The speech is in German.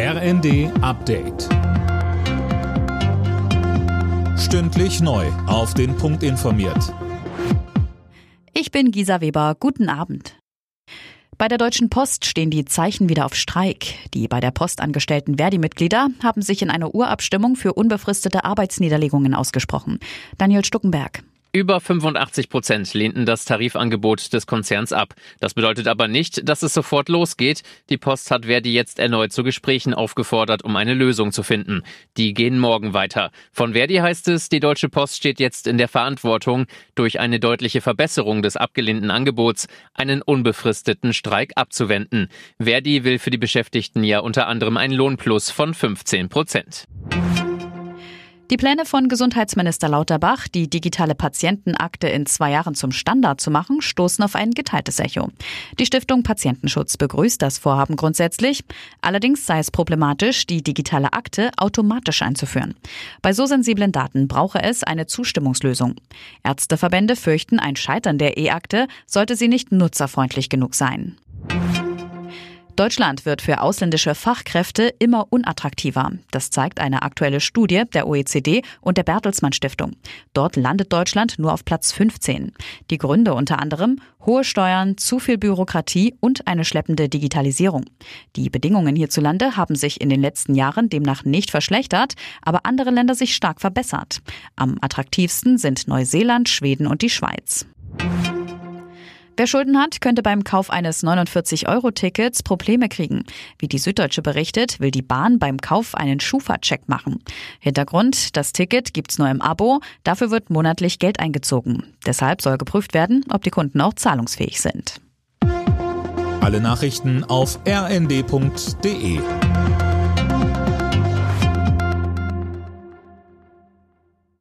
RND Update. Stündlich neu. Auf den Punkt informiert. Ich bin Gisa Weber. Guten Abend. Bei der Deutschen Post stehen die Zeichen wieder auf Streik. Die bei der Post angestellten Verdi-Mitglieder haben sich in einer Urabstimmung für unbefristete Arbeitsniederlegungen ausgesprochen. Daniel Stuckenberg. Über 85 Prozent lehnten das Tarifangebot des Konzerns ab. Das bedeutet aber nicht, dass es sofort losgeht. Die Post hat Verdi jetzt erneut zu Gesprächen aufgefordert, um eine Lösung zu finden. Die gehen morgen weiter. Von Verdi heißt es, die Deutsche Post steht jetzt in der Verantwortung, durch eine deutliche Verbesserung des abgelehnten Angebots einen unbefristeten Streik abzuwenden. Verdi will für die Beschäftigten ja unter anderem ein Lohnplus von 15 Prozent. Die Pläne von Gesundheitsminister Lauterbach, die digitale Patientenakte in zwei Jahren zum Standard zu machen, stoßen auf ein geteiltes Echo. Die Stiftung Patientenschutz begrüßt das Vorhaben grundsätzlich. Allerdings sei es problematisch, die digitale Akte automatisch einzuführen. Bei so sensiblen Daten brauche es eine Zustimmungslösung. Ärzteverbände fürchten ein Scheitern der E-Akte, sollte sie nicht nutzerfreundlich genug sein. Deutschland wird für ausländische Fachkräfte immer unattraktiver. Das zeigt eine aktuelle Studie der OECD und der Bertelsmann Stiftung. Dort landet Deutschland nur auf Platz 15. Die Gründe unter anderem hohe Steuern, zu viel Bürokratie und eine schleppende Digitalisierung. Die Bedingungen hierzulande haben sich in den letzten Jahren demnach nicht verschlechtert, aber andere Länder sich stark verbessert. Am attraktivsten sind Neuseeland, Schweden und die Schweiz. Wer Schulden hat, könnte beim Kauf eines 49-Euro-Tickets Probleme kriegen. Wie die Süddeutsche berichtet, will die Bahn beim Kauf einen Schufa-Check machen. Hintergrund, das Ticket gibt's nur im Abo, dafür wird monatlich Geld eingezogen. Deshalb soll geprüft werden, ob die Kunden auch zahlungsfähig sind. Alle Nachrichten auf rnd.de